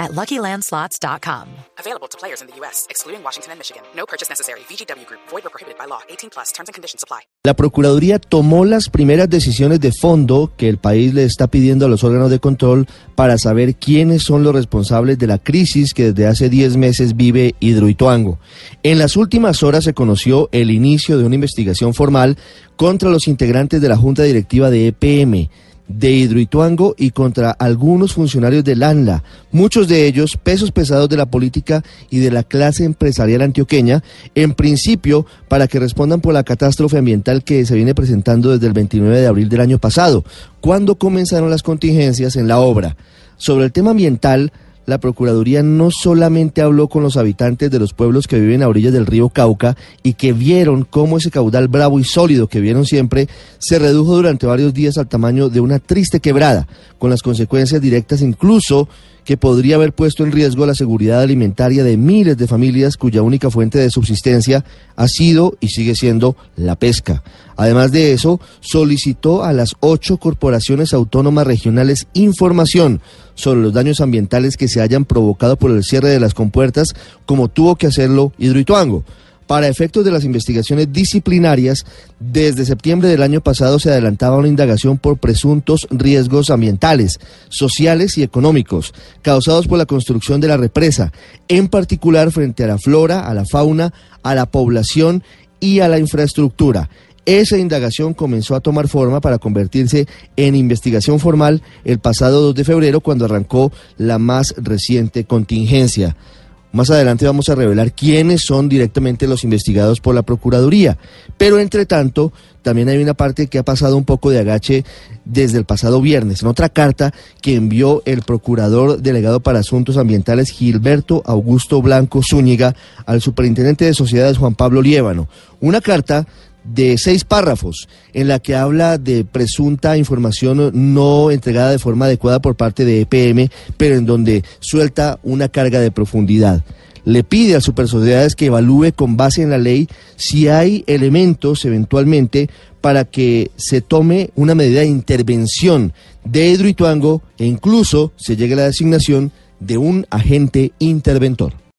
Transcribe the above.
at LuckyLandSlots.com. Available to players in the U.S., excluding Washington and Michigan. No purchase necessary. VGW Group. Void or prohibited by law. 18 plus. Terms and conditions apply. La Procuraduría tomó las primeras decisiones de fondo que el país le está pidiendo a los órganos de control para saber quiénes son los responsables de la crisis que desde hace 10 meses vive Hidroituango. En las últimas horas se conoció el inicio de una investigación formal contra los integrantes de la Junta Directiva de EPM de Hidroituango y contra algunos funcionarios del ANLA, muchos de ellos pesos pesados de la política y de la clase empresarial antioqueña, en principio para que respondan por la catástrofe ambiental que se viene presentando desde el 29 de abril del año pasado, cuando comenzaron las contingencias en la obra. Sobre el tema ambiental, la Procuraduría no solamente habló con los habitantes de los pueblos que viven a orillas del río Cauca y que vieron cómo ese caudal bravo y sólido que vieron siempre se redujo durante varios días al tamaño de una triste quebrada, con las consecuencias directas incluso que podría haber puesto en riesgo la seguridad alimentaria de miles de familias cuya única fuente de subsistencia ha sido y sigue siendo la pesca. Además de eso, solicitó a las ocho corporaciones autónomas regionales información sobre los daños ambientales que se hayan provocado por el cierre de las compuertas, como tuvo que hacerlo Hidroituango. Para efectos de las investigaciones disciplinarias, desde septiembre del año pasado se adelantaba una indagación por presuntos riesgos ambientales, sociales y económicos causados por la construcción de la represa, en particular frente a la flora, a la fauna, a la población y a la infraestructura. Esa indagación comenzó a tomar forma para convertirse en investigación formal el pasado 2 de febrero cuando arrancó la más reciente contingencia. Más adelante vamos a revelar quiénes son directamente los investigados por la Procuraduría. Pero entre tanto, también hay una parte que ha pasado un poco de agache desde el pasado viernes, en otra carta que envió el Procurador Delegado para Asuntos Ambientales Gilberto Augusto Blanco Zúñiga al Superintendente de Sociedades Juan Pablo Liévano. Una carta de seis párrafos en la que habla de presunta información no entregada de forma adecuada por parte de EPM, pero en donde suelta una carga de profundidad. Le pide a Supersociedades que evalúe con base en la ley si hay elementos eventualmente para que se tome una medida de intervención de Hidroituango e incluso se llegue a la designación de un agente interventor.